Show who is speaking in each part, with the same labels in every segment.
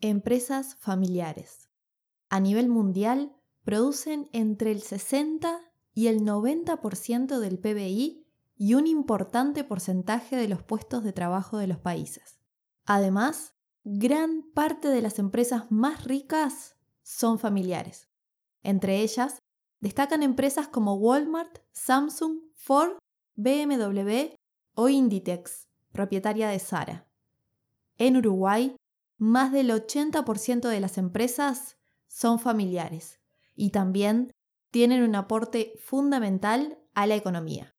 Speaker 1: empresas familiares. A nivel mundial, producen entre el 60 y el 90% del PBI y un importante porcentaje de los puestos de trabajo de los países. Además, gran parte de las empresas más ricas son familiares. Entre ellas, destacan empresas como Walmart, Samsung, Ford, BMW o Inditex, propietaria de Sara. En Uruguay, más del 80% de las empresas son familiares y también tienen un aporte fundamental a la economía.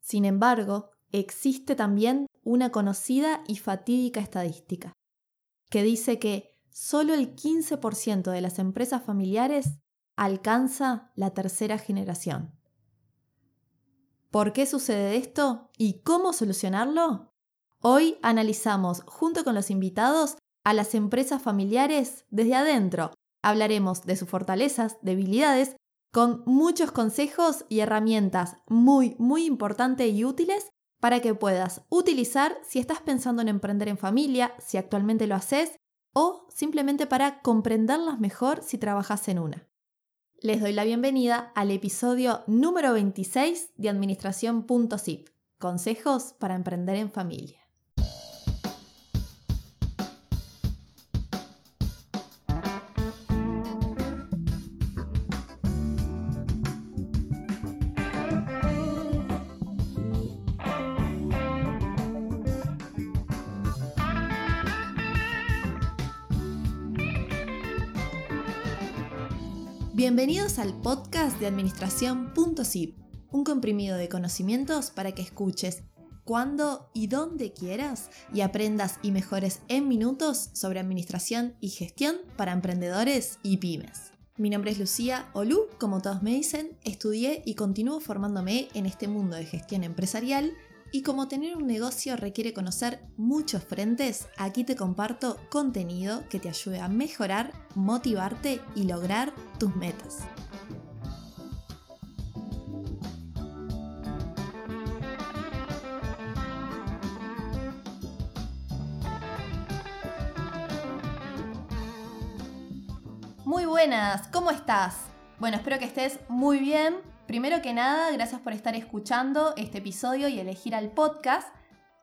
Speaker 1: Sin embargo, existe también una conocida y fatídica estadística, que dice que solo el 15% de las empresas familiares alcanza la tercera generación. ¿Por qué sucede esto y cómo solucionarlo? Hoy analizamos junto con los invitados a las empresas familiares desde adentro. Hablaremos de sus fortalezas, debilidades, con muchos consejos y herramientas muy, muy importantes y útiles para que puedas utilizar si estás pensando en emprender en familia, si actualmente lo haces, o simplemente para comprenderlas mejor si trabajas en una. Les doy la bienvenida al episodio número 26 de Administración.zip, consejos para emprender en familia. Bienvenidos al podcast de Administración.zip, un comprimido de conocimientos para que escuches cuando y dónde quieras y aprendas y mejores en minutos sobre administración y gestión para emprendedores y pymes. Mi nombre es Lucía Olú, como todos me dicen, estudié y continúo formándome en este mundo de gestión empresarial y como tener un negocio requiere conocer muchos frentes, aquí te comparto contenido que te ayude a mejorar, motivarte y lograr tus metas. Muy buenas, ¿cómo estás? Bueno, espero que estés muy bien. Primero que nada, gracias por estar escuchando este episodio y elegir al podcast.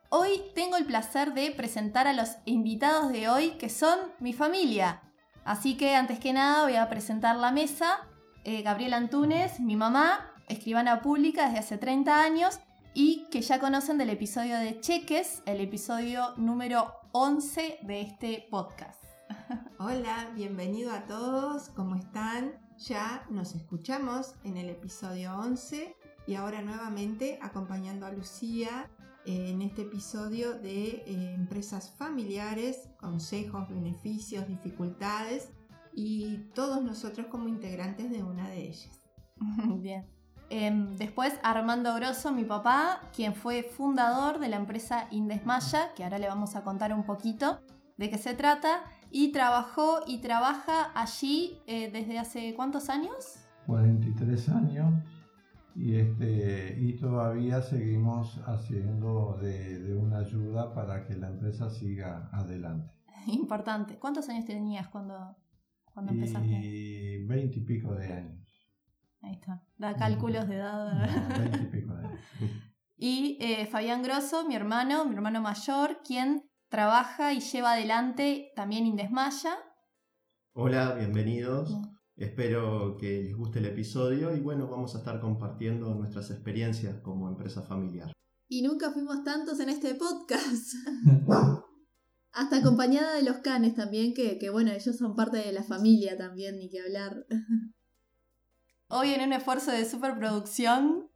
Speaker 1: Hoy tengo el placer de presentar a los invitados de hoy que son mi familia. Así que antes que nada voy a presentar la mesa. Eh, Gabriela Antunes, mi mamá, escribana pública desde hace 30 años y que ya conocen del episodio de Cheques, el episodio número 11 de este podcast.
Speaker 2: Hola, bienvenido a todos, ¿cómo están? Ya nos escuchamos en el episodio 11 y ahora nuevamente acompañando a Lucía en este episodio de eh, empresas familiares, consejos, beneficios, dificultades y todos nosotros como integrantes de una de ellas.
Speaker 1: Bien. Em, después Armando Grosso, mi papá, quien fue fundador de la empresa Indesmaya, que ahora le vamos a contar un poquito de qué se trata, y trabajó y trabaja allí eh, desde hace cuántos años?
Speaker 3: 43 años y, este, y todavía seguimos haciendo de, una ayuda para que la empresa siga adelante.
Speaker 1: Importante. ¿Cuántos años tenías cuando, cuando empezaste?
Speaker 3: Y 20 y pico de años.
Speaker 1: Ahí está. Da cálculos de edad. 20 y pico de años. Y eh, Fabián Grosso, mi hermano, mi hermano mayor, quien trabaja y lleva adelante también Indesmaya.
Speaker 4: Hola, bienvenidos. Espero que les guste el episodio y bueno, vamos a estar compartiendo nuestras experiencias como empresa familiar.
Speaker 1: Y nunca fuimos tantos en este podcast. Hasta acompañada de los canes también, que, que bueno, ellos son parte de la familia también, ni que hablar. Hoy en un esfuerzo de superproducción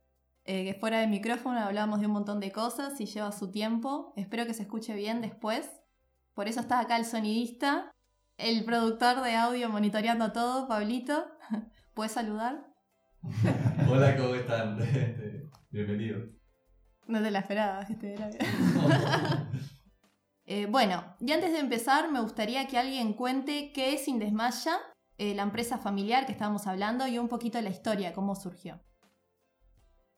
Speaker 1: eh, que fuera de micrófono hablábamos de un montón de cosas y lleva su tiempo. Espero que se escuche bien después. Por eso está acá el sonidista, el productor de audio monitoreando todo, Pablito. ¿Puedes saludar?
Speaker 5: Hola, ¿cómo están? Bienvenido.
Speaker 1: No te la esperaba, este eh, bueno, y antes de empezar, me gustaría que alguien cuente qué es Indesmaya, eh, la empresa familiar que estábamos hablando, y un poquito la historia, cómo surgió.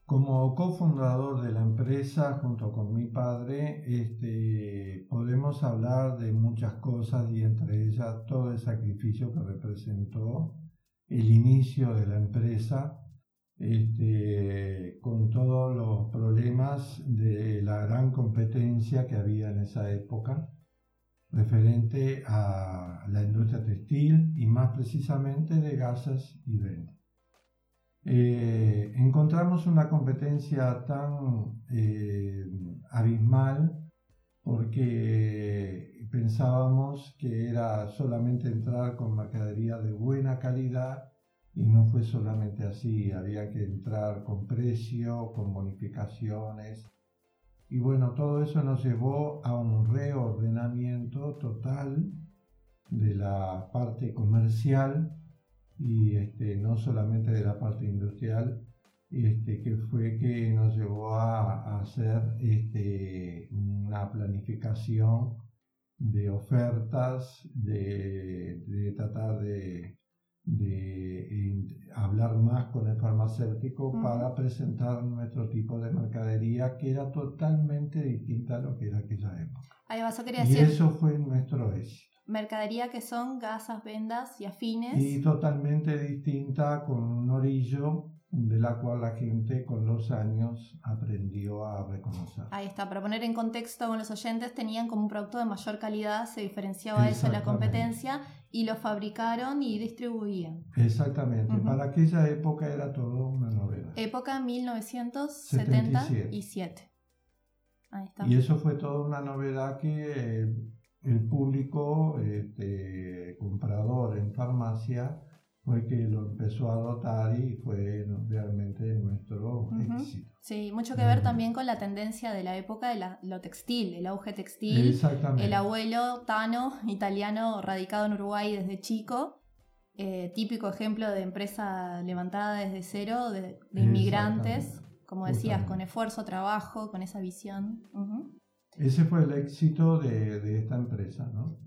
Speaker 3: Como cofundador de la empresa junto con mi padre, este, podemos hablar de muchas cosas y entre ellas todo el sacrificio que representó el inicio de la empresa este, con todos los problemas de la gran competencia que había en esa época referente a la industria textil y más precisamente de gases y ventas. Eh, encontramos una competencia tan eh, abismal porque pensábamos que era solamente entrar con mercadería de buena calidad y no fue solamente así, había que entrar con precio, con bonificaciones. Y bueno, todo eso nos llevó a un reordenamiento total de la parte comercial y este, no solamente de la parte industrial, este, que fue que nos llevó a, hacer este, una planificación de ofertas, de tratar de de hablar más con el farmacéutico para presentar nuestro tipo de mercadería que era totalmente distinta a lo que era aquella época.
Speaker 1: Ahí vas a querer
Speaker 3: y
Speaker 1: decir
Speaker 3: eso fue nuestro éxito.
Speaker 1: Mercadería que son gasas, vendas y afines.
Speaker 3: Y totalmente distinta con un orillo de la cual la gente con los años aprendió a reconocer.
Speaker 1: Ahí está, para poner en contexto con los oyentes, tenían como un producto de mayor calidad, se diferenciaba eso de la competencia y lo fabricaron y distribuían.
Speaker 3: Exactamente, para aquella época era todo una novedad.
Speaker 1: Época 1977.
Speaker 3: Ahí está. Y eso fue toda una novedad que el público este, comprador en farmacia fue que lo empezó a adoptar y fue realmente nuestro éxito.
Speaker 1: Sí, mucho que ver también con la tendencia de la época de lo textil, el auge textil. El abuelo Tano, italiano, radicado en Uruguay desde chico, eh, típico ejemplo de empresa levantada desde cero, de, inmigrantes, como decías, con esfuerzo, trabajo, con esa visión.
Speaker 3: Ese fue el éxito de, de esta empresa, ¿no?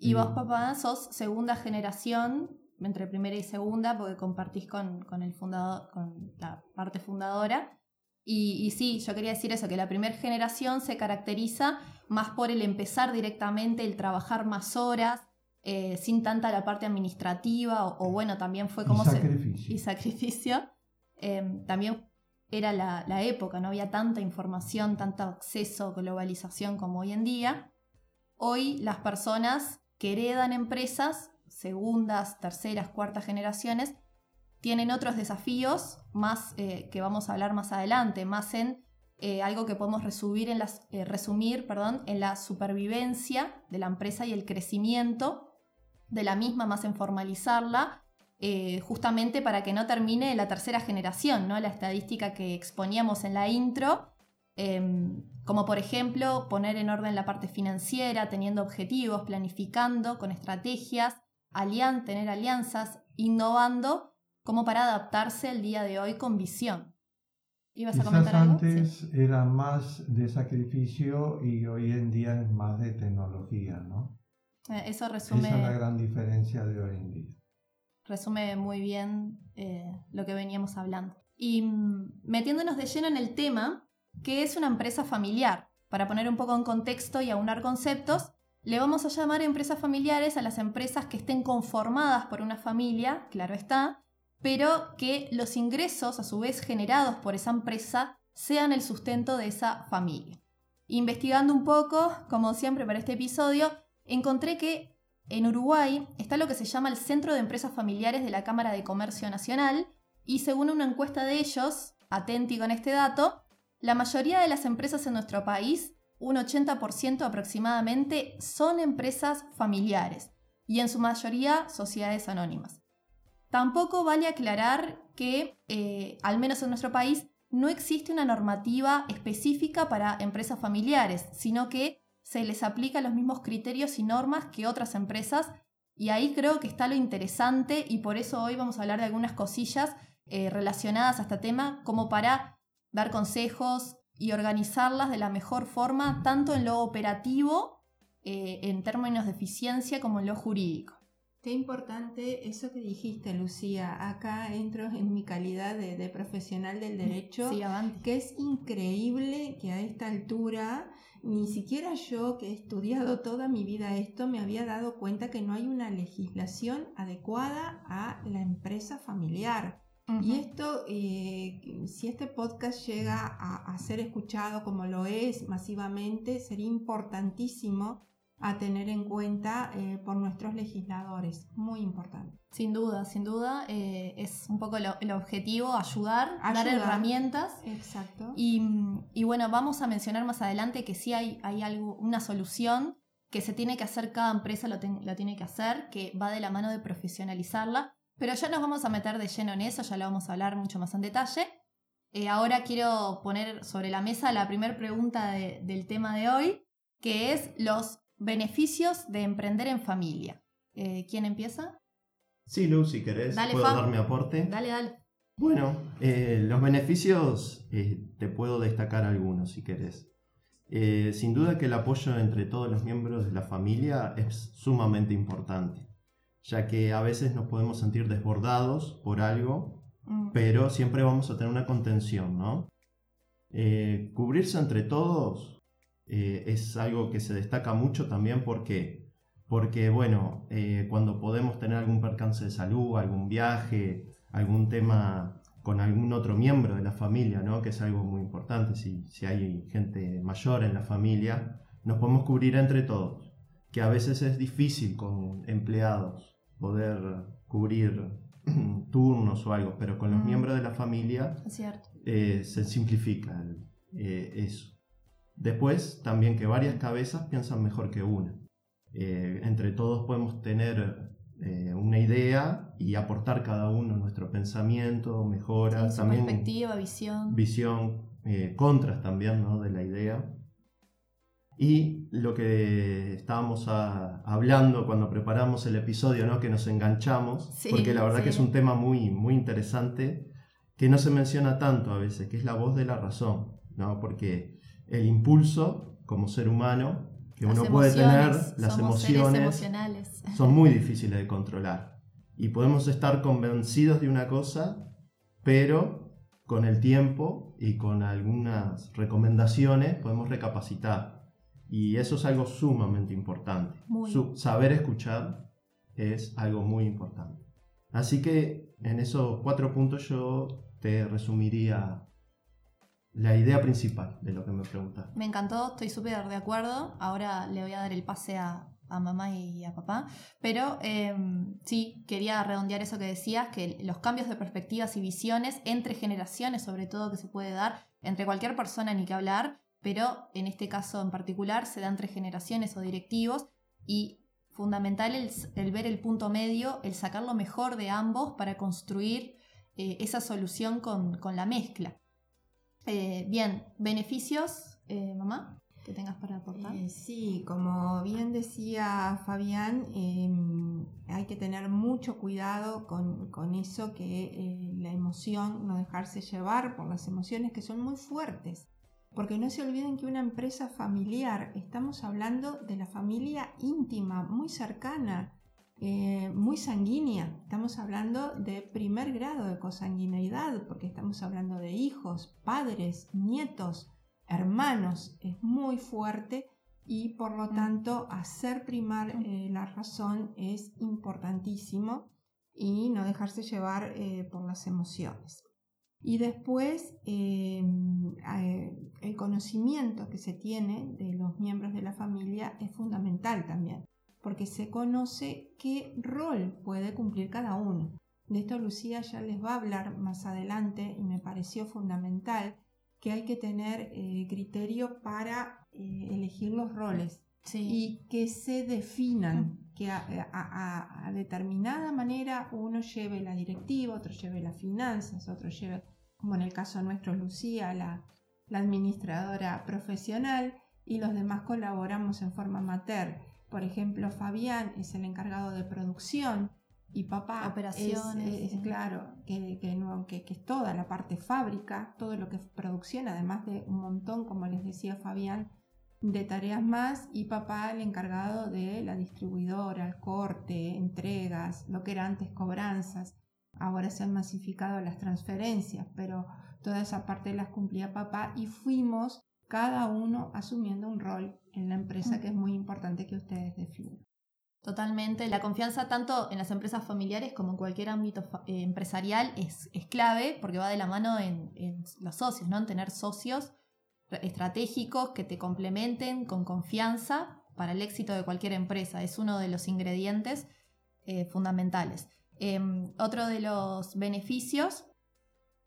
Speaker 1: Y vos, papá, sos segunda generación entre primera y segunda, porque compartís con, con el fundador, con la parte fundadora. Y, y, sí, yo quería decir eso, que la primera generación se caracteriza más por el empezar directamente, el trabajar más horas, eh, sin tanta la parte administrativa, o, bueno, también fue como...
Speaker 3: Y sacrificio.
Speaker 1: y sacrificio. Em, también era la, la, época, no había tanta información, tanto acceso, globalización como hoy en día. Hoy las personas que heredan empresas segundas, terceras, cuartas generaciones, tienen otros desafíos más eh, que vamos a hablar más adelante, más en eh, algo que podemos resumir, en, las, eh, resumir perdón, en la supervivencia de la empresa y el crecimiento de la misma, más en formalizarla, justamente para que no termine la tercera generación, ¿no? la estadística que exponíamos en la intro, em, como por ejemplo poner en orden la parte financiera, teniendo objetivos, planificando con estrategias, alian, tener alianzas, innovando como para adaptarse al día de hoy con visión.
Speaker 3: ¿Ibas a comentar algo? Antes era más de sacrificio y hoy en día es más de tecnología, ¿no?
Speaker 1: Eh, eso resume.
Speaker 3: Esa es la gran diferencia de hoy en día.
Speaker 1: Resume muy bien eh, lo que veníamos hablando. Y mm, metiéndonos de lleno en el tema, que es una empresa familiar, para poner un poco en contexto y aunar conceptos, le vamos a llamar empresas familiares a las empresas que estén conformadas por una familia, claro está, pero que los ingresos a su vez generados por esa empresa sean el sustento de esa familia. Investigando un poco, como siempre para este episodio, encontré que en Uruguay está lo que se llama el Centro de Empresas Familiares de la Cámara de Comercio Nacional y según una encuesta de ellos, atenti con este dato, la mayoría de las empresas en nuestro país un 80% aproximadamente son empresas familiares y en su mayoría sociedades anónimas. Tampoco vale aclarar que, eh, al menos en nuestro país, no existe una normativa específica para empresas familiares, sino que se les aplica los mismos criterios y normas que otras empresas y ahí creo que está lo interesante y por eso hoy vamos a hablar de algunas cosillas eh, relacionadas a este tema como para dar consejos, y organizarlas de la mejor forma, tanto en lo operativo, eh, en términos de eficiencia, como en lo jurídico.
Speaker 2: Qué importante eso que dijiste, Lucía. Acá entro en mi calidad de, profesional del derecho,
Speaker 1: sí,
Speaker 2: que es increíble que a esta altura ni siquiera yo que he estudiado toda mi vida esto me había dado cuenta que no hay una legislación adecuada a la empresa familiar. Y esto, eh, si este podcast llega a, ser escuchado como lo es masivamente, sería importantísimo a tener en cuenta eh, por nuestros legisladores. Muy importante.
Speaker 1: Sin duda, sin duda. Eh, es un poco el objetivo, ayudar, dar herramientas.
Speaker 2: Exacto.
Speaker 1: Y, bueno, vamos a mencionar más adelante que sí hay, hay algo, una solución que se tiene que hacer, cada empresa lo, lo tiene que hacer, que va de la mano de profesionalizarla pero ya nos vamos a meter de lleno en eso, ya lo vamos a hablar mucho más en detalle. Eh, ahora quiero poner sobre la mesa la primera pregunta del tema de hoy, que es los beneficios de emprender en familia. Eh, ¿Quién empieza?
Speaker 4: Sí, Lu, si querés, puedo dar mi aporte.
Speaker 1: Dale, dale.
Speaker 4: Bueno, eh, los beneficios te puedo destacar algunos si querés. sin duda que el apoyo entre todos los miembros de la familia es sumamente importante ya que a veces nos podemos sentir desbordados por algo, mm. pero siempre vamos a tener una contención, ¿no? Eh, cubrirse entre todos eh, es algo que se destaca mucho también porque, porque bueno, eh, cuando podemos tener algún percance de salud, algún viaje, algún tema con algún otro miembro de la familia, ¿no? que es algo muy importante, si, si hay gente mayor en la familia, nos podemos cubrir entre todos, que a veces es difícil con empleados poder cubrir turnos o algo, pero con los mm. miembros de la familia eh, se simplifica eh, eso. Después, también que varias cabezas piensan mejor que una. Eh, entre todos podemos tener una idea y aportar cada uno nuestro pensamiento, mejoras, también
Speaker 1: perspectiva, visión.
Speaker 4: Visión, contras también ¿no? de la idea. Y lo que estábamos hablando cuando preparamos el episodio, ¿no? que nos enganchamos, porque la verdad que es un tema muy, muy interesante, que no se menciona tanto a veces, que es la voz de la razón, ¿no? porque el impulso como ser humano que uno puede tener, las emociones, son muy difíciles de controlar. Y podemos estar convencidos de una cosa, pero con el tiempo y con algunas recomendaciones podemos recapacitar y eso es algo sumamente importante. saber escuchar es algo muy importante. Así que en esos cuatro puntos yo te resumiría la idea principal de lo que me preguntas.
Speaker 1: Me encantó, estoy súper de acuerdo. Ahora le voy a dar el pase a, mamá y a papá. Pero em, sí, quería redondear eso que decías, que los cambios de perspectivas y visiones entre generaciones, sobre todo que se puede dar entre cualquier persona, ni que hablar, pero en este caso en particular se da entre generaciones o directivos y fundamental el, ver el punto medio, el sacar lo mejor de ambos para construir eh, esa solución con, la mezcla. Eh, bien, beneficios, eh, mamá, que tengas para aportar.
Speaker 2: sí, como bien decía Fabián, em, hay que tener mucho cuidado con, con eso que la emoción, no dejarse llevar por las emociones que son muy fuertes porque no se olviden que una empresa familiar, estamos hablando de la familia íntima, muy cercana, eh, muy sanguínea. Estamos hablando de primer grado de consanguineidad, porque estamos hablando de hijos, padres, nietos, hermanos. Es muy fuerte y por lo mm. tanto hacer primar eh, la razón es importantísimo y no dejarse llevar eh, por las emociones. Y después em, eh, el conocimiento que se tiene de los miembros de la familia es fundamental también, porque se conoce qué rol puede cumplir cada uno. De esto Lucía ya les va a hablar más adelante y me pareció fundamental que hay que tener eh, criterio para eh, elegir los roles y que se definan, que a, determinada manera uno lleve la directiva, otro lleve las finanzas, otro lleve, como en el caso nuestro, Lucía, la, administradora profesional y los demás colaboramos en forma amateur. Por ejemplo, Fabián es el encargado de producción y papá
Speaker 1: operaciones
Speaker 2: es, claro que, que, que, es toda la parte fábrica todo lo que es producción además de un montón como les decía Fabián de tareas más y papá el encargado de la distribuidora, el corte, entregas, lo que era antes cobranzas. Ahora se han masificado las transferencias, pero toda esa parte las cumplía papá y fuimos cada uno asumiendo un rol en la empresa que es muy importante que ustedes definen.
Speaker 1: Totalmente. La confianza tanto en las empresas familiares como en cualquier ámbito eh, empresarial es, es, clave porque va de la mano en, en, los socios, ¿no? En tener socios estratégicos que te complementen con confianza para el éxito de cualquier empresa. Es uno de los ingredientes eh, fundamentales. Eh, otro de los beneficios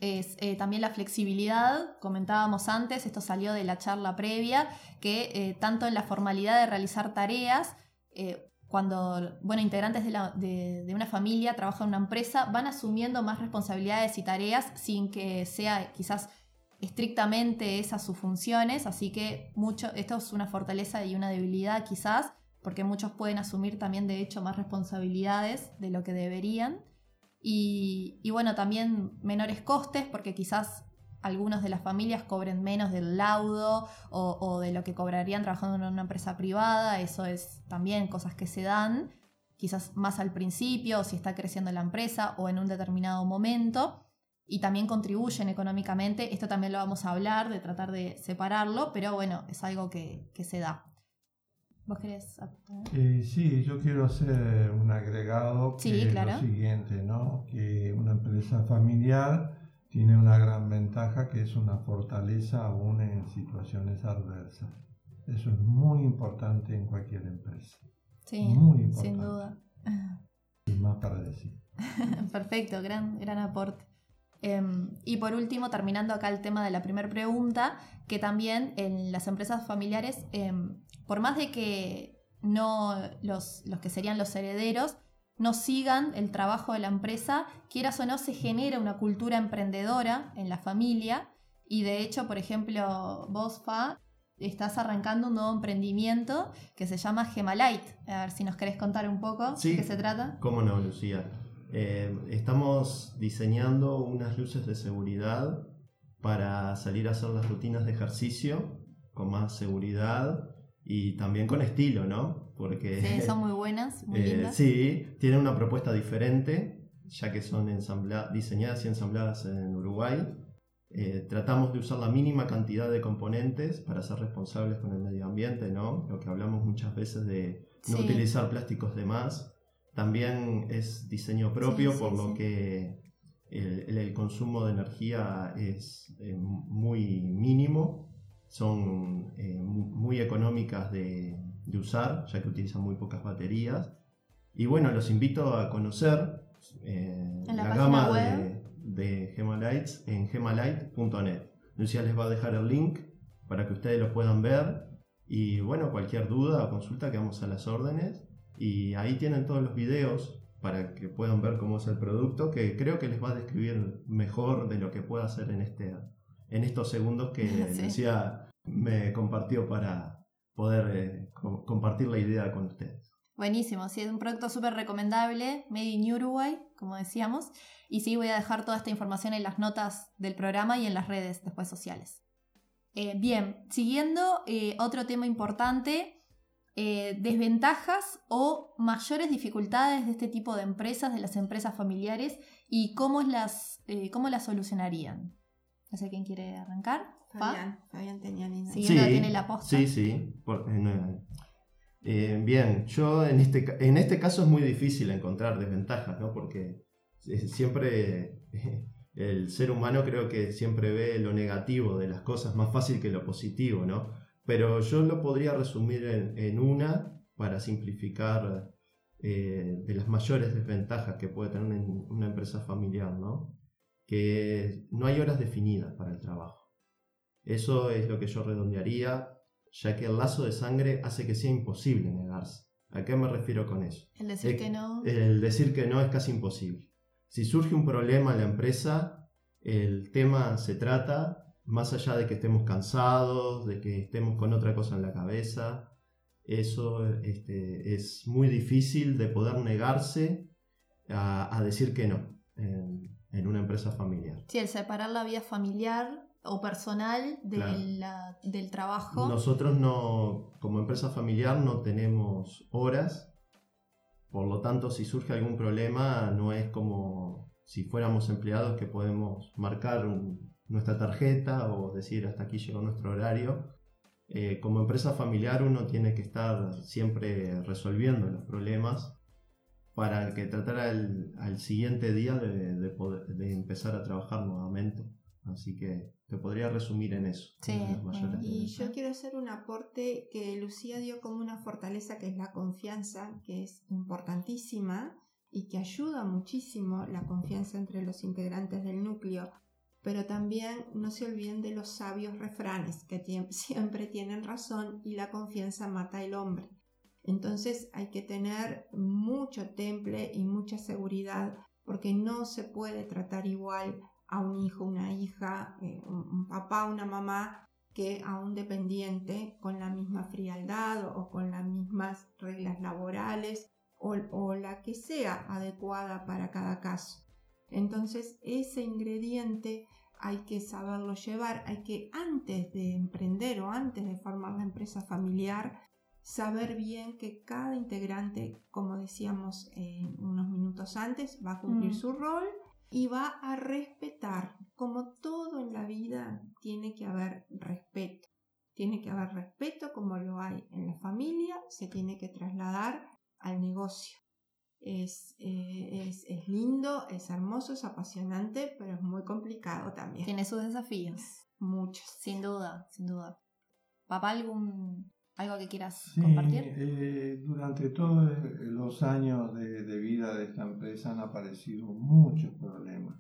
Speaker 1: es eh, también la flexibilidad, comentábamos antes, esto salió de la charla previa, que eh, tanto en la formalidad de realizar tareas, eh, cuando bueno, integrantes de, una familia trabajan en una empresa, van asumiendo más responsabilidades y tareas sin que sea quizás estrictamente esas sus funciones, así que mucho, esto es una fortaleza y una debilidad quizás, porque muchos pueden asumir también de hecho más responsabilidades de lo que deberían. Y, y, bueno, también menores costes, porque quizás algunos de las familias cobren menos del laudo o, de lo que cobrarían trabajando en una empresa privada. Eso es también cosas que se dan, quizás más al principio, si está creciendo la empresa o en un determinado momento. Y también contribuyen económicamente. Esto también lo vamos a hablar, de tratar de separarlo, pero bueno, es algo que se da. ¿Vos querés
Speaker 3: eh, sí, yo quiero hacer un agregado que
Speaker 1: claro.
Speaker 3: es lo siguiente, ¿no? Que una empresa familiar tiene una gran ventaja que es una fortaleza aún en situaciones adversas. Eso es muy importante en cualquier empresa.
Speaker 1: Sí,
Speaker 3: muy importante.
Speaker 1: sin duda.
Speaker 3: Sin más para decir.
Speaker 1: Perfecto, gran, gran aporte. Eh, y por último, terminando acá el tema de la primera pregunta, que también en las empresas familiares, eh, por más de que no los, los, que serían los herederos no sigan el trabajo de la empresa, quieras o no, se genera una cultura emprendedora en la familia. Y de hecho, por ejemplo, vos, Fa, estás arrancando un nuevo emprendimiento que se llama Gemalite. A ver si nos querés contar un poco
Speaker 4: sí,
Speaker 1: de qué se trata.
Speaker 4: Cómo no, Lucía. Eh, estamos diseñando unas luces de seguridad para salir a hacer las rutinas de ejercicio con más seguridad y también con estilo, ¿no?
Speaker 1: Porque sí, son muy buenas, muy eh, lindas.
Speaker 4: Sí, tienen una propuesta diferente, ya que son diseñadas y ensambladas en Uruguay. Eh, tratamos de usar la mínima cantidad de componentes para ser responsables con el medio ambiente, ¿no? Lo que hablamos muchas veces de no sí. utilizar plásticos de más. También es diseño propio, sí, por lo que el, el, consumo de energía es eh, muy mínimo son eh, muy económicas de, de, usar, ya que utilizan muy pocas baterías. Y bueno, los invito a conocer eh,
Speaker 1: la,
Speaker 4: la gama de, de Gemalites en gemalite.net. Lucia les va a dejar el link para que ustedes lo puedan ver. Y bueno, cualquier duda o consulta quedamos a las órdenes. Y ahí tienen todos los videos para que puedan ver cómo es el producto, que creo que les va a describir mejor de lo que pueda hacer en este en estos segundos que sí. Lucía me compartió para poder eh, co compartir la idea con ustedes.
Speaker 1: Buenísimo, sí, es un producto súper recomendable, Made in Uruguay, como decíamos. Y sí, voy a dejar toda esta información en las notas del programa y en las redes después sociales. Eh, bien, siguiendo, eh, otro tema importante, eh, desventajas o mayores dificultades de este tipo de empresas, de las empresas familiares, y cómo las, eh, cómo las solucionarían. No sé quién quiere arrancar.
Speaker 2: Fabián, Fabián tenía linda.
Speaker 1: Sí, tiene la posta.
Speaker 4: Sí, sí. Por, eh, eh, bien, yo en este, en este caso es muy difícil encontrar desventajas, ¿no? Porque siempre el ser humano creo que siempre ve lo negativo de las cosas más fácil que lo positivo, ¿no? Pero yo lo podría resumir en, en una para simplificar eh, de las mayores desventajas que puede tener una, empresa familiar, ¿no? que no hay horas definidas para el trabajo. Eso es lo que yo redondearía, ya que el lazo de sangre hace que sea imposible negarse. ¿A qué me refiero con eso?
Speaker 1: El decir
Speaker 4: el,
Speaker 1: que no.
Speaker 4: El decir que no es casi imposible. Si surge un problema en la empresa, el tema se trata, más allá de que estemos cansados, de que estemos con otra cosa en la cabeza, eso este, es muy difícil de poder negarse a, a decir que no. Eh, en una empresa familiar.
Speaker 1: Sí, el separar la vida familiar o personal de
Speaker 4: Claro.
Speaker 1: la- del trabajo.
Speaker 4: Nosotros no, como empresa familiar, no tenemos horas. Por lo tanto, si surge algún problema, no es como si fuéramos empleados que podemos marcar un- nuestra tarjeta o decir hasta aquí llegó nuestro horario. Eh, como empresa familiar uno tiene que estar siempre resolviendo los problemas para que tratar al, al siguiente día de, de poder- de empezar a trabajar nuevamente. Así que te podría resumir en eso.
Speaker 1: Sí,
Speaker 4: en
Speaker 2: Y yo quiero hacer un aporte que Lucía dio como una fortaleza que es la confianza, que es importantísima y que ayuda muchísimo la confianza entre los integrantes del núcleo. Pero también no se olviden de los sabios refranes que siempre tienen razón y la confianza mata al hombre. Entonces hay que tener mucho temple y mucha seguridad porque no se puede tratar igual a un hijo, una hija, eh, un papá, una mamá que a un dependiente con la misma frialdad o, con las mismas reglas laborales o la que sea adecuada para cada caso. Entonces ese ingrediente hay que saberlo llevar, hay que antes de emprender o antes de formar la empresa familiar, saber bien que cada integrante, como decíamos eh, unos minutos antes, va a cumplir
Speaker 1: Mm.
Speaker 2: su rol y va a respetar. Como todo en la vida, tiene que haber respeto. Tiene que haber respeto como lo hay en la familia, se tiene que trasladar al negocio. Es, eh, es, es lindo, es hermoso, es apasionante, pero es muy complicado también.
Speaker 1: Tiene sus desafíos,
Speaker 2: muchos.
Speaker 1: sin duda, sin duda. Papá, algún algo que quieras
Speaker 3: Sí,
Speaker 1: compartir?
Speaker 3: eh, durante todos los años de, de vida de esta empresa han aparecido muchos problemas,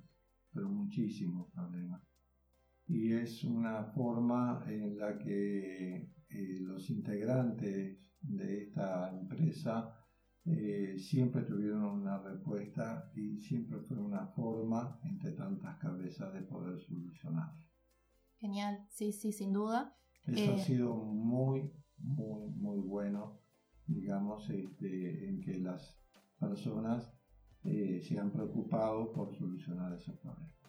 Speaker 3: pero muchísimos problemas. Y es una forma en la que eh, los integrantes de esta empresa eh, siempre tuvieron una respuesta y siempre fue una forma entre tantas cabezas de poder solucionar.
Speaker 1: Genial, sí, sí, sin duda.
Speaker 3: Eso
Speaker 1: Eh,
Speaker 3: ha sido muy, muy, muy bueno, digamos, este, en que las personas eh, se han preocupado por solucionar esos problemas.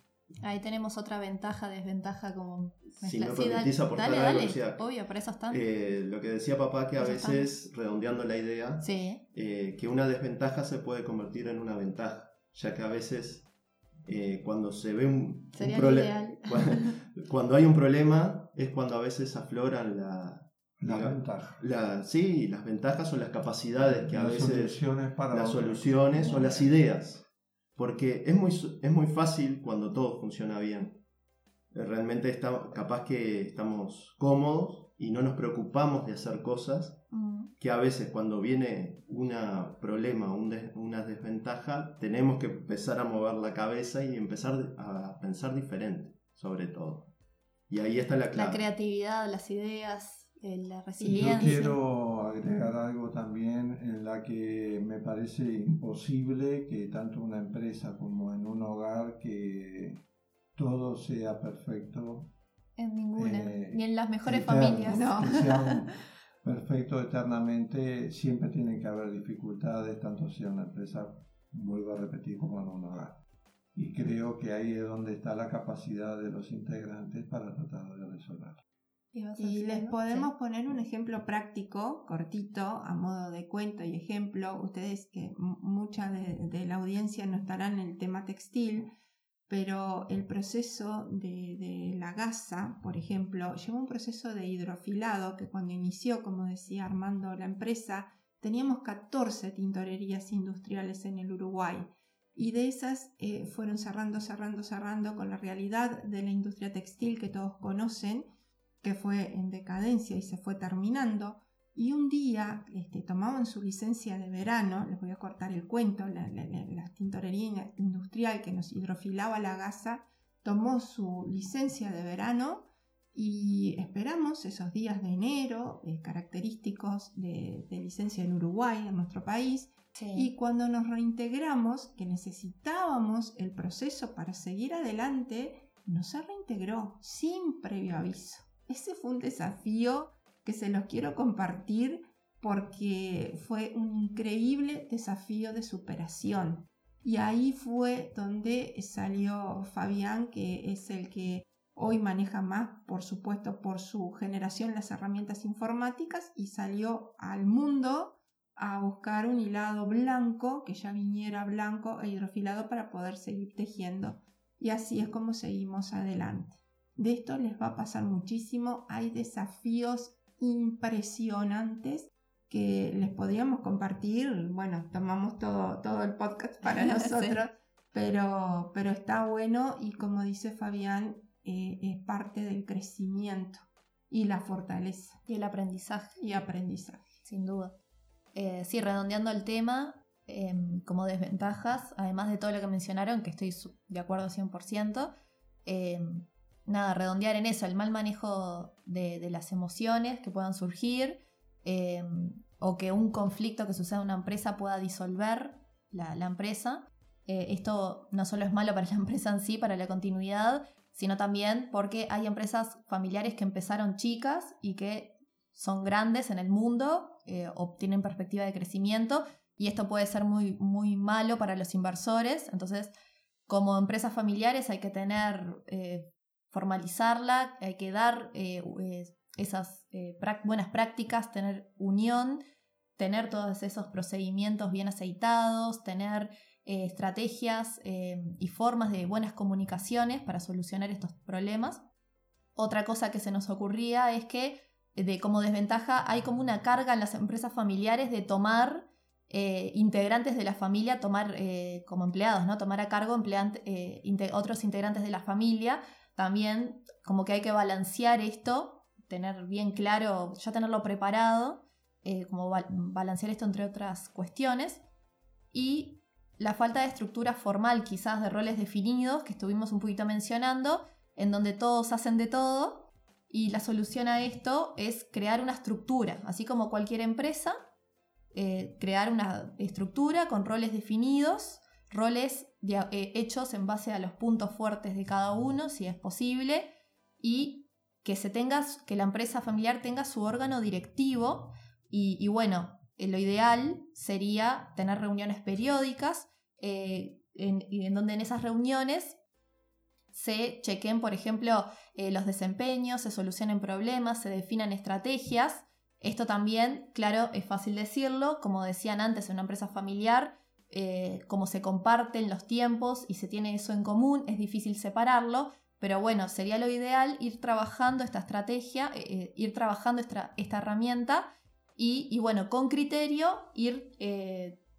Speaker 1: Ahí tenemos otra ventaja, desventaja como
Speaker 4: Si me permitís aportar
Speaker 1: dale,
Speaker 4: algo,
Speaker 1: dale.
Speaker 4: Lucía.
Speaker 1: obvio, para eso están.
Speaker 4: Eh, lo que decía papá que a veces, redondeando la idea,
Speaker 1: sí,
Speaker 4: eh, que una desventaja se puede convertir en una ventaja, ya que a veces eh, cuando se ve un,
Speaker 1: ideal.
Speaker 4: Cuando, cuando hay un problema es cuando a veces afloran la,
Speaker 3: La
Speaker 4: diga-
Speaker 3: ventaja.
Speaker 4: la- sí, las ventajas o las capacidades que a
Speaker 3: las
Speaker 4: veces
Speaker 3: soluciones para
Speaker 4: las soluciones o las ideas. Porque es muy, es muy fácil cuando todo funciona bien. Eh, Realmente está, capaz que estamos cómodos y no nos preocupamos de hacer cosas
Speaker 1: Mm,
Speaker 4: que a veces cuando viene un problema, un des- una desventaja, tenemos que empezar a mover la cabeza y empezar a pensar diferente, sobre todo. Y ahí está la
Speaker 1: La
Speaker 4: clave.
Speaker 1: creatividad, las ideas, eh, la
Speaker 3: Yo
Speaker 1: resiliencia.
Speaker 3: quiero agregar algo también en la que me parece imposible que tanto una empresa como en un hogar que todo sea perfecto
Speaker 1: En ninguna,
Speaker 3: Eh,
Speaker 1: ni en las mejores
Speaker 3: eterno,
Speaker 1: familias.
Speaker 2: no.
Speaker 3: que sea perfecto eternamente, siempre tiene que haber dificultades, tanto sea una empresa, vuelvo a repetir, como en un hogar. Y creo que ahí es donde está la capacidad de los integrantes para tratar de resolver.
Speaker 1: ¿Ibas a
Speaker 2: Y les podemos
Speaker 1: Sí.
Speaker 2: poner un ejemplo práctico, cortito, a modo de cuento y ejemplo. Ustedes que mucha de, de la audiencia no estarán en el tema textil, pero el proceso de, de la gasa, por ejemplo, lleva un proceso de hidrofilado que cuando inició, como decía Armando, la empresa, teníamos 14 tintorerías industriales en el Uruguay. Y de esas eh, fueron cerrando, cerrando, cerrando con la realidad de la industria textil que todos conocen, que fue en decadencia y se fue terminando. Y un día este, tomaban su licencia de verano, les voy a cortar el cuento, la, la- la- la tintorería industrial que nos hidrofilaba la gasa tomó su licencia de verano y esperamos esos días de enero, eh, característicos de, de licencia en Uruguay, en nuestro país,
Speaker 1: Sí.
Speaker 2: y cuando nos reintegramos, que necesitábamos el proceso para seguir adelante, no se reintegró sin previo aviso. Ese fue un desafío que se los quiero compartir porque fue un increíble desafío de superación. Y ahí fue donde salió Fabián, que es el que Hoy maneja más, por supuesto, por su generación las herramientas informáticas y salió al mundo a buscar un hilado blanco, que ya viniera blanco e hidrofilado para poder seguir tejiendo. Y así es como seguimos adelante. De esto les va a pasar muchísimo. Hay desafíos impresionantes que les podríamos compartir. Bueno, tomamos todo, todo el podcast para nosotros, pero, pero está bueno y como dice Fabián, eh, es parte del crecimiento y la fortaleza.
Speaker 1: Y el aprendizaje.
Speaker 2: Y aprendizaje.
Speaker 1: Sin duda. Eh, sí, redondeando el tema, em, como desventajas, además de todo lo que mencionaron, que estoy de acuerdo 100%, em, nada, redondear en eso, el mal manejo de, las emociones que puedan surgir, em, o que un conflicto que suceda en una empresa pueda disolver la, empresa. Eh, esto no solo es malo para la empresa en sí, para la continuidad, sino también porque hay empresas familiares que empezaron chicas y que son grandes en el mundo, eh, obtienen perspectiva de crecimiento y esto puede ser muy, muy malo para los inversores. Entonces, como empresas familiares hay que tener, eh, formalizarla, hay que dar eh, esas buenas prácticas, tener unión, tener todos esos procedimientos bien aceitados, tener estrategias y formas de buenas comunicaciones para solucionar estos problemas. Otra cosa que se nos ocurría es que de como desventaja hay como una carga en las empresas familiares de tomar eh, integrantes de la familia, tomar eh, como empleados, ¿no? Tomar a cargo eh, otros integrantes de la familia. También como que hay que balancear esto, tener bien claro, ya tenerlo preparado, como balancear esto entre otras cuestiones. Y la falta de estructura formal, quizás de roles definidos, que estuvimos un poquito mencionando, en donde todos hacen de todo y la solución a esto es crear una estructura, así como cualquier empresa, eh, crear una estructura con roles definidos, roles eh, hechos en base a los puntos fuertes de cada uno, si es posible, y que, se tenga, que la empresa familiar tenga su órgano directivo. Y, bueno, eh, lo ideal sería tener reuniones periódicas en, en donde en esas reuniones se chequen, por ejemplo, eh, los desempeños, se solucionen problemas, se definan estrategias. Esto también, claro, es fácil decirlo, como decían antes, en una empresa familiar, eh, como se comparten los tiempos y se tiene eso en común, es difícil separarlo, pero bueno, sería lo ideal ir trabajando esta estrategia, eh, ir trabajando esta, herramienta y, bueno, con criterio ir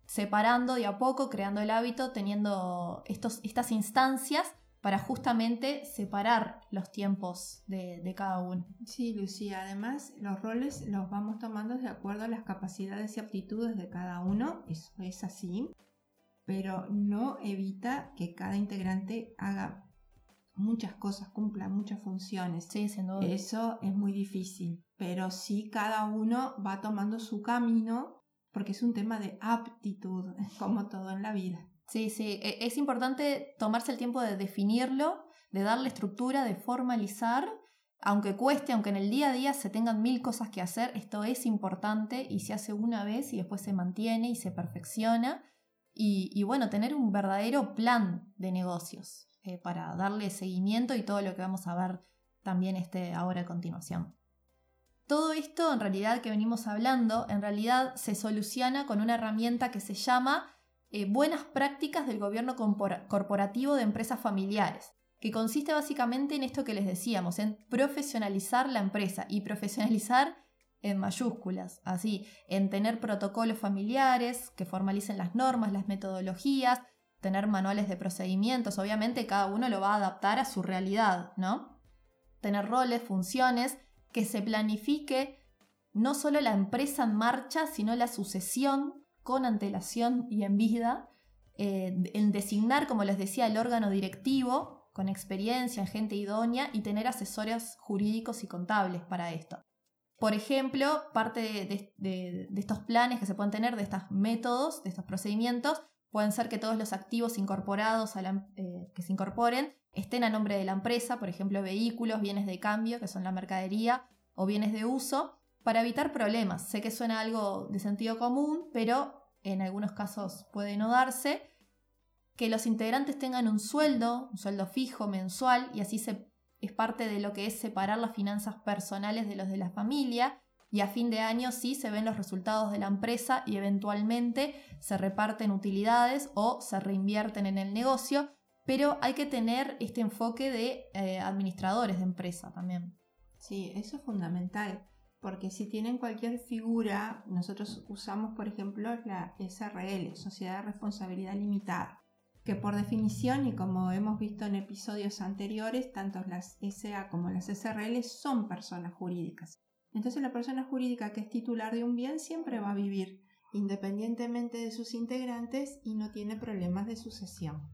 Speaker 1: separando de a poco, creando el hábito, teniendo estos, estas instancias para justamente separar los tiempos de, cada uno.
Speaker 2: Sí, Lucía, además los roles los vamos tomando de acuerdo a las capacidades y aptitudes de cada uno, eso es así, pero no evita que cada integrante haga muchas cosas, cumpla muchas funciones.
Speaker 1: Sí, sin duda.
Speaker 2: Eso es muy difícil, pero sí cada uno va tomando su camino porque es un tema de aptitud, como todo en la vida.
Speaker 1: Sí, sí, e, es importante tomarse el tiempo de definirlo, de darle estructura, de formalizar, aunque cueste, aunque en el día a día se tengan mil cosas que hacer, esto es importante y se hace una vez y después se mantiene y se perfecciona. Y, bueno, tener un verdadero plan de negocios eh, para darle seguimiento y todo lo que vamos a ver también este, ahora a continuación. Todo esto en realidad que venimos hablando, en realidad se soluciona con una herramienta que se llama eh, buenas prácticas del gobierno corporativo de empresas familiares, que consiste básicamente en esto que les decíamos, en profesionalizar la empresa y profesionalizar en mayúsculas, así, en tener protocolos familiares que formalicen las normas, las metodologías, tener manuales de procedimientos, obviamente cada uno lo va a adaptar a su realidad, ¿no? Tener roles, funciones, que se planifique no solo la empresa en marcha, sino la sucesión con antelación y en vida, eh, en designar, como les decía, el órgano directivo con experiencia, gente idónea y tener asesores jurídicos y contables para esto. Por ejemplo, parte de, estos planes que se pueden tener, de estos métodos, de estos procedimientos, pueden ser que todos los activos incorporados eh, que se incorporen estén a nombre de la empresa, por ejemplo, vehículos, bienes de cambio, que son la mercadería, o bienes de uso, para evitar problemas. Sé que suena algo de sentido común, pero en algunos casos puede no darse. Que los integrantes tengan un sueldo, un sueldo fijo mensual, y así se es parte de lo que es separar las finanzas personales de los de la familia y a fin de año sí se ven los resultados de la empresa y eventualmente se reparten utilidades o se reinvierten en el negocio, pero hay que tener este enfoque de eh, administradores de empresa también.
Speaker 2: Sí, eso es fundamental, porque si tienen cualquier figura, nosotros usamos, por ejemplo, la SRL, Sociedad de Responsabilidad Limitada, que por definición y como hemos visto en episodios anteriores, tanto las SA como las SRL son personas jurídicas. Entonces la persona jurídica que es titular de un bien siempre va a vivir independientemente de sus integrantes y no tiene problemas de sucesión.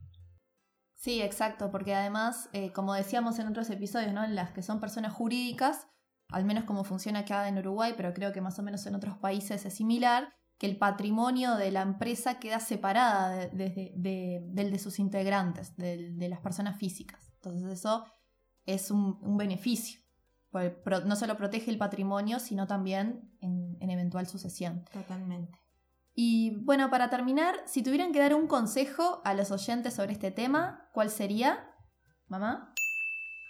Speaker 1: Sí, exacto, porque además, eh, como decíamos en otros episodios, ¿no? en las que son personas jurídicas, al menos como funciona acá en Uruguay, pero creo que más o menos en otros países es similar, que el patrimonio de la empresa queda separada del de, sus integrantes, de, las personas físicas. Entonces eso es un beneficio. No solo protege el patrimonio, sino también en, eventual sucesión.
Speaker 2: Totalmente.
Speaker 1: Y bueno, para terminar, si tuvieran que dar un consejo a los oyentes sobre este tema, ¿cuál sería? Mamá.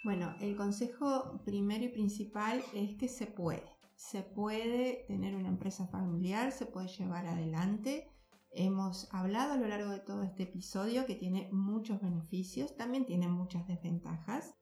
Speaker 2: Bueno, el consejo primero y principal es que se puede. Se puede tener una empresa familiar, se puede llevar adelante. Hemos hablado a lo largo de todo este episodio que tiene muchos beneficios, también tiene muchas desventajas.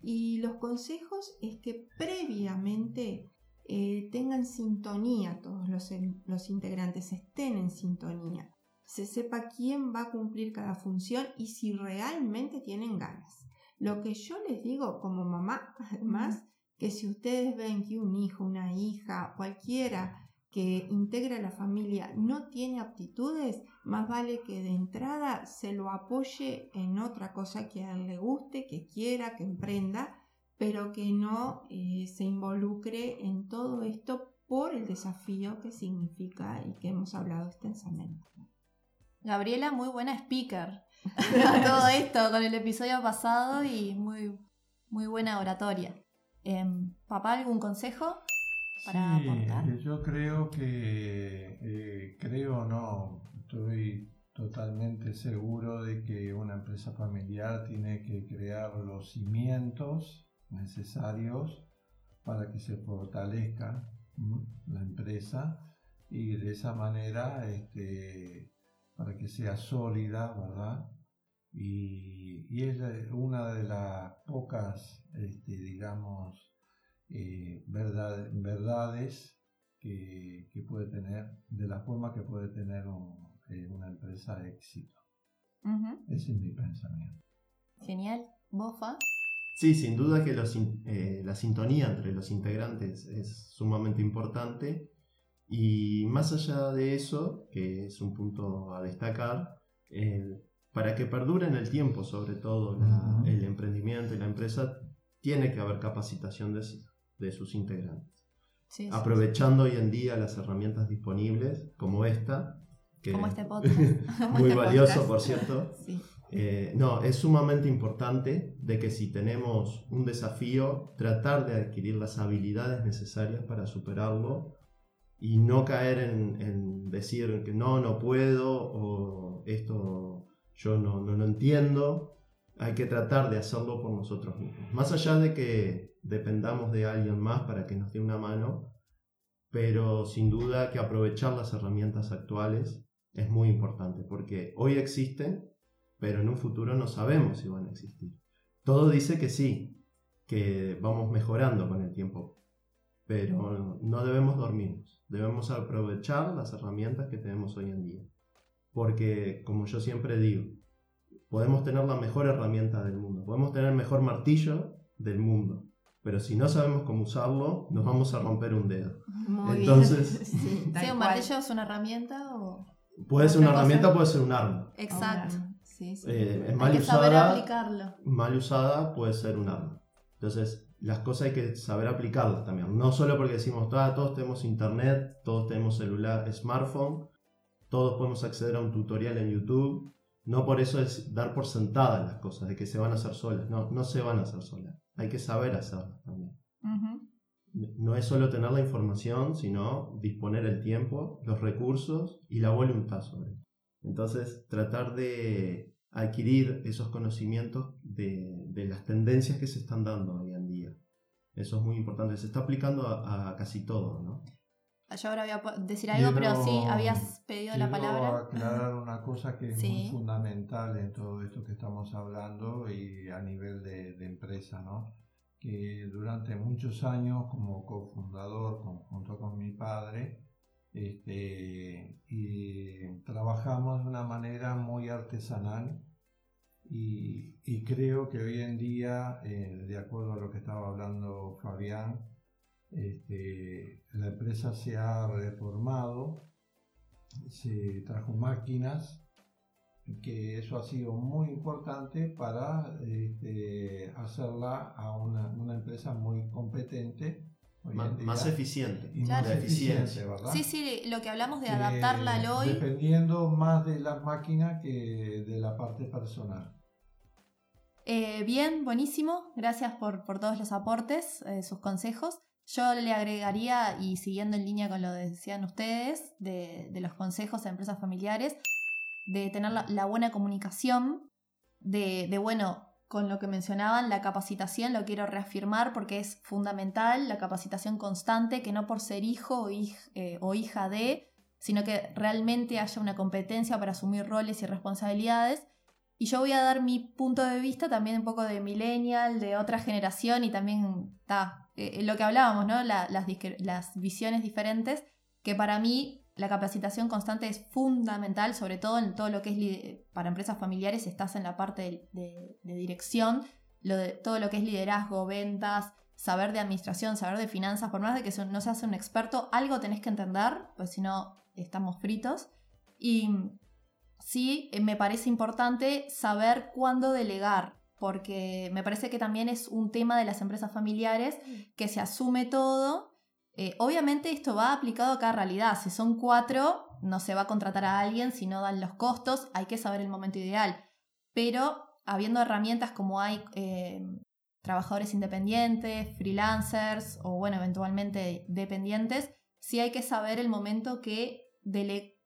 Speaker 2: Y los consejos es que previamente eh, tengan sintonía todos los, los integrantes, estén en sintonía, se sepa quién va a cumplir cada función y si realmente tienen ganas. Lo que yo les digo como mamá, además, que si ustedes ven que un hijo, una hija, cualquiera que integra la familia no tiene aptitudes, más vale que de entrada se lo apoye en otra cosa que a él le guste, que quiera, que emprenda, pero que no eh, se involucre en todo esto por el desafío que significa y que hemos hablado extensamente.
Speaker 1: Gabriela, muy buena speaker todo esto con el episodio pasado y muy, muy buena oratoria. Em, ¿Papá, algún consejo? para
Speaker 3: sí, Yo creo que, eh, creo no, estoy totalmente seguro de que una empresa familiar tiene que crear los cimientos necesarios para que se fortalezca la empresa y de esa manera este, para que sea sólida, ¿verdad? Y, y es una de las pocas, este, digamos, eh, verdades que, puede tener, de la forma que puede tener eh, una empresa de éxito. Ese es mi pensamiento.
Speaker 1: Genial. ¿Bofa?
Speaker 4: Sí, sin duda que eh, la sintonía entre los integrantes es sumamente importante y más allá de eso, que es un punto a destacar, para que perdure en el tiempo, sobre todo el emprendimiento y la empresa, tiene que haber capacitación de, de sus integrantes. Aprovechando hoy en día las herramientas disponibles como esta,
Speaker 1: que como este podcast.
Speaker 4: muy este valioso, por cierto. Eh, no, es sumamente importante de que si tenemos un desafío, tratar de adquirir las habilidades necesarias para superarlo y no caer en, decir que no, no puedo o esto yo no, no, no entiendo. Hay que tratar de hacerlo por nosotros mismos. Más allá de que dependamos de alguien más para que nos dé una mano, pero sin duda que aprovechar las herramientas actuales es muy importante, porque hoy existen, pero en un futuro no sabemos si van a existir. Todo dice que sí, que vamos mejorando con el tiempo, pero no debemos dormirnos, debemos aprovechar las herramientas que tenemos hoy en día, porque como yo siempre digo, podemos tener la mejor herramienta del mundo, podemos tener el mejor martillo del mundo, pero si no sabemos cómo usarlo, nos vamos a romper un dedo.
Speaker 1: Muy Entonces, sí, ¿un martillo es una herramienta o...?
Speaker 4: Puede ser una herramienta, puede ser un arma.
Speaker 1: Exacto.
Speaker 4: Eh, es mal usada, mal usada puede ser un arma. Entonces, las cosas hay que saber aplicarlas también. No solo porque decimos, ah, todos tenemos internet, todos tenemos celular, smartphone, todos podemos acceder a un tutorial en YouTube. No por eso es dar por sentadas las cosas, de que se van a hacer solas. No, no se van a hacer solas hay que saber hacerlo también. No es solo tener la información, sino disponer el tiempo, los recursos y la voluntad sobre eso. Entonces, tratar de adquirir esos conocimientos de, de, las tendencias que se están dando hoy en día. Eso es muy importante, se está aplicando a, a casi todo, ¿no?
Speaker 1: Yo ahora voy a decir algo, pero sí, habías pedido la palabra.
Speaker 3: aclarar una cosa que es muy fundamental en todo esto que estamos hablando y a nivel de, de empresa, ¿no? Que durante muchos años, como cofundador, junto con mi padre, este, y trabajamos de una manera muy artesanal y, y creo que hoy en día, eh, de acuerdo a lo que estaba hablando Fabián, este, la empresa se ha reformado, se trajo máquinas, que eso ha sido muy importante para este, hacerla a una, una, empresa muy competente.
Speaker 4: Más, eficiente.
Speaker 3: Y más eficiente, ¿verdad?
Speaker 1: Sí, sí, lo que hablamos de adaptarla al hoy.
Speaker 3: Dependiendo más de la máquina que de la parte personal.
Speaker 1: Eh, bien, buenísimo. Gracias por, por todos los aportes, eh, sus consejos. Yo le agregaría, y siguiendo en línea con lo que decían ustedes, de, los consejos a empresas familiares, de tener la, buena comunicación, de, de, bueno, con lo que mencionaban, la capacitación, lo quiero reafirmar porque es fundamental, la capacitación constante, que no por ser hijo o, eh, o hija de, sino que realmente haya una competencia para asumir roles y responsabilidades. Y yo voy a dar mi punto de vista también un poco de millennial, de otra generación y también está eh, lo que hablábamos, ¿no? las, visiones diferentes, que para mí la capacitación constante es fundamental, sobre todo en todo lo que es para empresas familiares, estás en la parte de, dirección, todo lo que es liderazgo, ventas, saber de administración, saber de finanzas, por más de que no seas un experto, algo tenés que entender, pues si no estamos fritos. Y sí, eh, me parece importante saber cuándo delegar, porque me parece que también es un tema de las empresas familiares mm. que se asume todo. Eh, obviamente esto va aplicado a cada realidad. Si son cuatro, no se va a contratar a alguien si no dan los costos, hay que saber el momento ideal. Pero habiendo herramientas como hay eh, trabajadores independientes, freelancers o bueno, eventualmente dependientes, sí hay que saber el momento que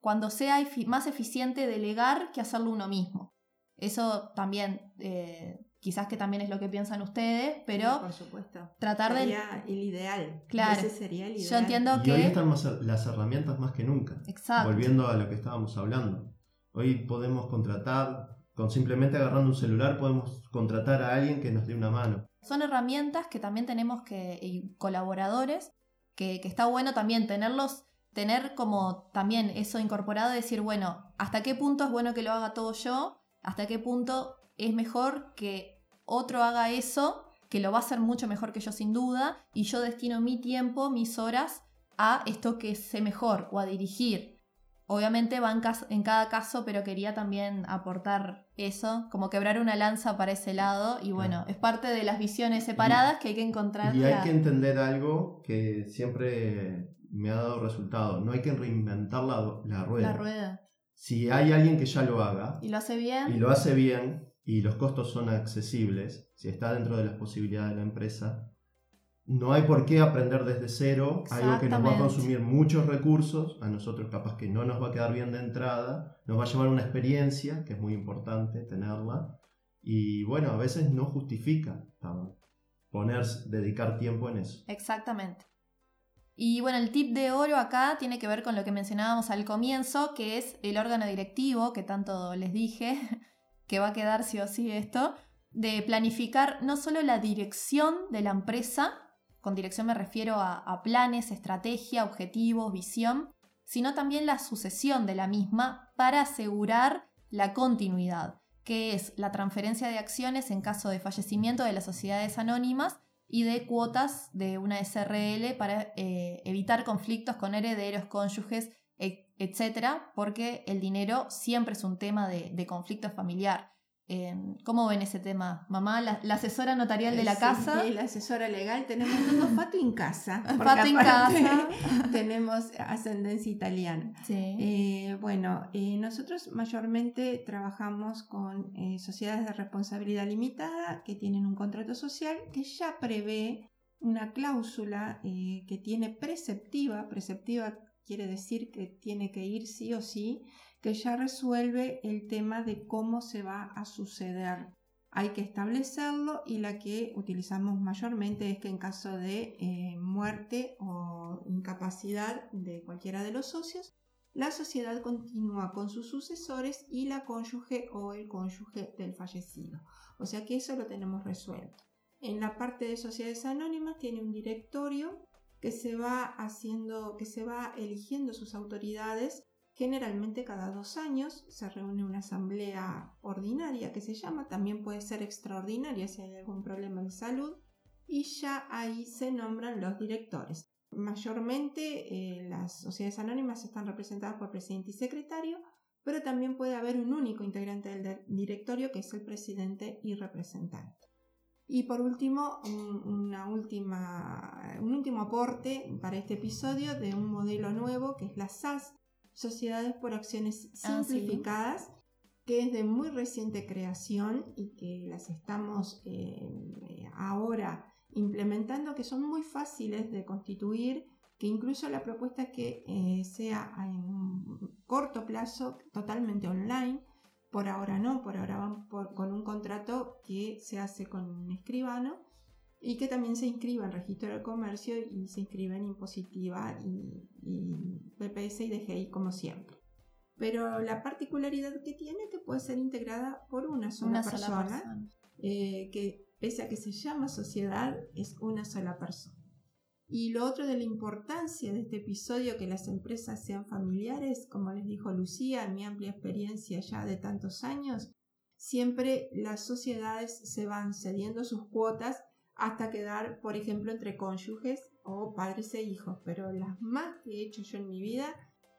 Speaker 1: cuando sea más eficiente delegar que hacerlo uno mismo. Eso también, eh, quizás que también es lo que piensan ustedes, pero
Speaker 2: por supuesto.
Speaker 1: tratar
Speaker 2: sería el ideal.
Speaker 1: Claro.
Speaker 2: Ese sería el ideal.
Speaker 1: Yo entiendo
Speaker 4: y
Speaker 1: que...
Speaker 4: hoy están las herramientas más que nunca.
Speaker 1: Exacto.
Speaker 4: Volviendo a lo que estábamos hablando. Hoy podemos contratar, con simplemente agarrando un celular, podemos contratar a alguien que nos dé una mano.
Speaker 1: Son herramientas que también tenemos que, y colaboradores, que, que está bueno también tenerlos tener como también eso incorporado, decir, bueno, ¿hasta qué punto es bueno que lo haga todo yo? hasta qué punto es mejor que otro haga eso, que lo va a hacer mucho mejor que yo sin duda, y yo destino mi tiempo, mis horas a esto que sé mejor o a dirigir. Obviamente va en, cada caso, pero quería también aportar eso, como quebrar una lanza para ese lado. Y bueno, es parte de las visiones separadas que hay que encontrar.
Speaker 4: Y hay que entender algo que siempre me ha dado resultado. No hay que reinventar la, la rueda.
Speaker 1: La rueda.
Speaker 4: Si hay alguien que ya lo haga
Speaker 1: y lo hace bien
Speaker 4: y lo hace bien y los costos son accesibles, si está dentro de las posibilidades de la empresa, no hay por qué aprender desde cero algo que nos va a consumir muchos recursos, a nosotros capaz que no nos va a quedar bien de entrada, nos va a llevar una experiencia, que es muy importante tenerla, y bueno, a veces no justifica ponerse, dedicar tiempo en eso.
Speaker 1: Exactamente. Y bueno, el tip de oro acá tiene que ver con lo que mencionábamos al comienzo, que es el órgano directivo, que tanto les dije, que va a quedar sí o sí esto, de planificar no solo la dirección de la empresa, con dirección me refiero a, planes, estrategia, objetivos, visión, sino también la sucesión de la misma para asegurar la continuidad, que es la transferencia de acciones en caso de fallecimiento de las sociedades anónimas y de cuotas de una SRL para eh, evitar conflictos con herederos, cónyuges, etcétera, porque el dinero siempre es un tema de, de conflicto familiar. Em, ¿Cómo ven ese tema, mamá? La, asesora notarial de la casa.
Speaker 2: Sí, la asesora legal. Tenemos todo fato en casa.
Speaker 1: Fato en casa.
Speaker 2: tenemos ascendencia italiana.
Speaker 1: Sí.
Speaker 2: Eh, bueno, eh, nosotros mayormente trabajamos con eh, sociedades de responsabilidad limitada que tienen un contrato social que ya prevé una cláusula que tiene preceptiva. Preceptiva quiere decir que tiene que ir sí o sí que ya resuelve el tema de cómo se va a suceder. Hay que establecerlo y la que utilizamos mayormente es que en caso de eh, muerte o incapacidad de cualquiera de los socios, la sociedad continúa con sus sucesores y la cónyuge o el cónyuge del fallecido. O sea que eso lo tenemos resuelto. En la parte de sociedades anónimas tiene un directorio que se va haciendo, que se va eligiendo sus autoridades. Generalmente cada dos años se reúne una asamblea ordinaria que se llama, también puede ser extraordinaria si hay algún problema de salud, y ya ahí se nombran los directores. Mayormente eh, las sociedades anónimas están representadas por presidente y secretario, pero también puede haber un único integrante del directorio que es el presidente y representante. Y por último, un, una última, un último aporte para este episodio de un modelo nuevo que es la SAS, Sociedades por Acciones
Speaker 1: Ah,
Speaker 2: Simplificadas, que es de muy reciente creación y que las estamos eh, ahora implementando, que son muy fáciles de constituir, que incluso la propuesta es que eh, sea en corto plazo totalmente online por ahora no, por ahora van por, con un contrato que se hace con un escribano y que también se inscriba en registro de comercio y se inscribe en impositiva y, y BPS y DGI como siempre. Pero la particularidad que tiene es que puede ser integrada por una sola
Speaker 1: Una
Speaker 2: persona,
Speaker 1: sola persona.
Speaker 2: eh, que pese a que se llama sociedad, es una sola persona. Y lo otro de la importancia de este episodio, que las empresas sean familiares, como les dijo Lucía, en mi amplia experiencia ya de tantos años, siempre las sociedades se van cediendo sus cuotas hasta quedar, por ejemplo, entre cónyuges o padres e hijos. Pero las más que he hecho yo en mi vida,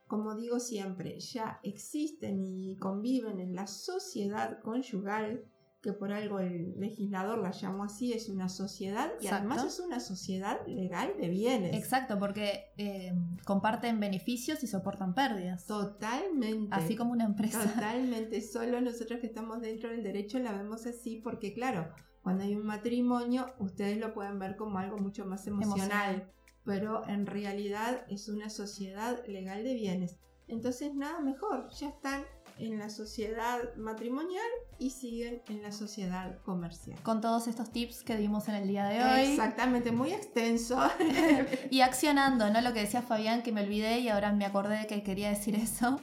Speaker 2: como digo siempre, ya existen y conviven en la sociedad conyugal que por algo el legislador la llamó así, es una sociedad y
Speaker 1: Exacto.
Speaker 2: además es una sociedad legal de bienes.
Speaker 1: Exacto, porque eh, comparten beneficios y soportan pérdidas.
Speaker 2: Totalmente.
Speaker 1: Así como una empresa.
Speaker 2: Totalmente. Solo nosotros que estamos dentro del derecho la vemos así porque, claro, cuando hay un matrimonio, ustedes lo pueden ver como algo mucho más emocional.
Speaker 1: Emocional.
Speaker 2: Pero en realidad es una sociedad legal de bienes. Entonces, nada mejor. Ya están en la sociedad matrimonial y siguen en la sociedad comercial.
Speaker 1: Con todos estos tips que dimos en el día de hoy.
Speaker 2: Exactamente, muy extenso.
Speaker 1: Y accionando, ¿no? Lo que decía Fabián, que me olvidé y ahora me acordé que quería decir eso.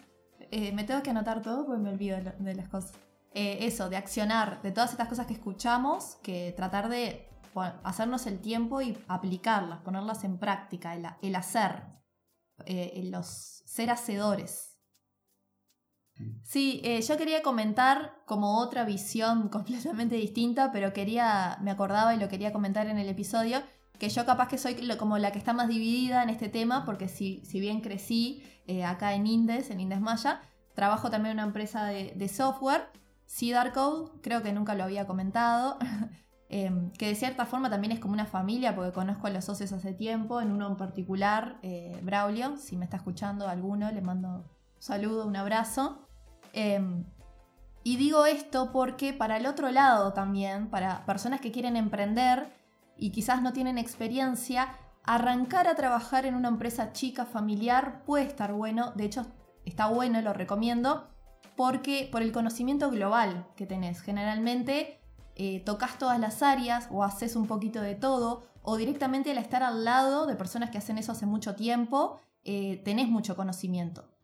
Speaker 1: Eh, me tengo que anotar todo porque me olvido de, de las cosas. Eh, eso, de accionar, de todas estas cosas que escuchamos, que tratar de hacernos el tiempo y aplicarlas, ponerlas en práctica, el, el hacer, eh, los ser hacedores. Sí, eh, yo quería comentar como otra visión completamente distinta, pero quería, me acordaba y lo quería comentar en el episodio, que yo capaz que soy como la que está más dividida en este tema, porque si, si bien crecí eh, acá en Indes, en Indes Maya, trabajo también en una empresa de, de software, Code, creo que nunca lo había comentado, em, que de cierta forma también es como una familia, porque conozco a los socios hace tiempo, en uno en particular, eh, Braulio, si me está escuchando alguno, le mando un saludo, un abrazo. Em, y digo esto porque para el otro lado también, para personas que quieren emprender y quizás no tienen experiencia, arrancar a trabajar en una empresa chica, familiar, puede estar bueno. De hecho, está bueno, lo recomiendo, porque por el conocimiento global que tenés. Generalmente eh, tocas todas las áreas o haces un poquito de todo, o directamente al estar al lado de personas que hacen eso hace mucho tiempo, eh, tenés mucho conocimiento.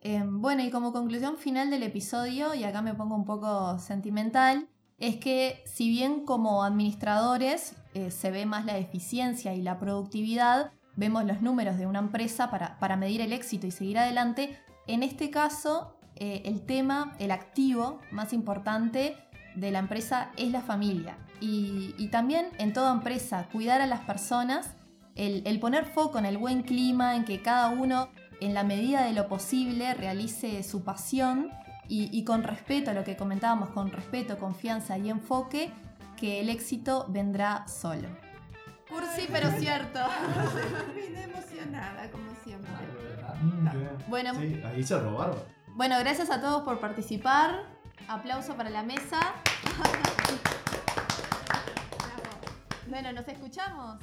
Speaker 1: Eh, bueno, y como conclusión final del episodio, y acá me pongo un poco sentimental, es que si bien como administradores eh, se ve más la eficiencia y la productividad, vemos los números de una empresa para, para medir el éxito y seguir adelante, en este caso eh, el tema, el activo más importante de la empresa es la familia. Y, y también en toda empresa, cuidar a las personas, el, el poner foco en el buen clima, en que cada uno en la medida de lo posible realice su pasión y, y con respeto a lo que comentábamos, con respeto, confianza y enfoque, que el éxito vendrá solo. Cursi, pero cierto.
Speaker 2: Vine emocionada, como siempre.
Speaker 3: Bien.
Speaker 1: Bueno,
Speaker 4: Sí, ahí se robaron.
Speaker 1: bueno, gracias a todos por participar. Aplauso para la mesa. Bueno, nos escuchamos.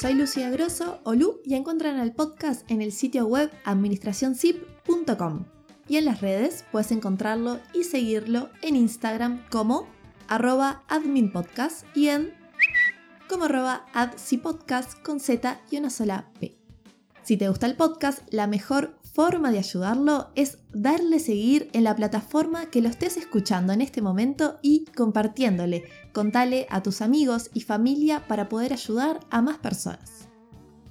Speaker 1: Soy Lucía Grosso o Lu y encuentran el podcast en el sitio web administracionzip.com. Y en las redes puedes encontrarlo y seguirlo en Instagram como arroba adminpodcast y en como arroba adcipodcast con Z y una sola P. Si te gusta el podcast, la mejor forma de ayudarlo es darle seguir en la plataforma que lo estés escuchando en este momento y compartiéndole. Contale a tus amigos y familia para poder ayudar a más personas.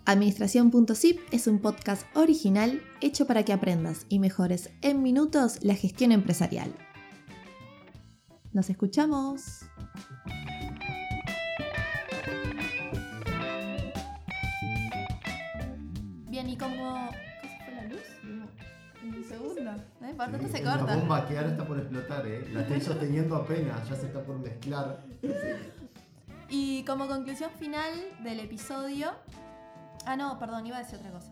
Speaker 1: Administración.zip es un podcast original hecho para que aprendas y mejores en minutos la gestión empresarial. Nos escuchamos. Bien, ¿y cómo, Un segundo. ¿eh? Tanto se corta.
Speaker 4: bomba que ahora está por explotar, ¿eh? La estoy sosteniendo apenas, ya se está por mezclar.
Speaker 1: Y como conclusión final del episodio. Ah, no, perdón, iba a decir otra cosa.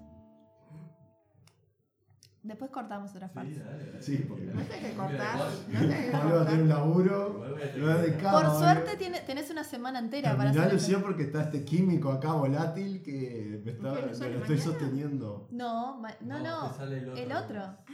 Speaker 1: Después cortamos otra
Speaker 5: Sí,
Speaker 1: parte.
Speaker 5: dale.
Speaker 4: Sí, porque
Speaker 2: No tenés que
Speaker 5: Mira,
Speaker 2: cortar.
Speaker 5: igual.
Speaker 2: No que
Speaker 4: Pablo va a tener un laburo, lo es de cama.
Speaker 1: Por suerte tiene- tenés una semana entera para hacer.
Speaker 4: Lucía, porque está este químico acá volátil que me, está,
Speaker 2: ¿Qué, no
Speaker 4: me lo estoy
Speaker 2: mañana?
Speaker 4: sosteniendo.
Speaker 1: No, no, no.
Speaker 5: sale el otro.
Speaker 1: El otro.
Speaker 2: Ah,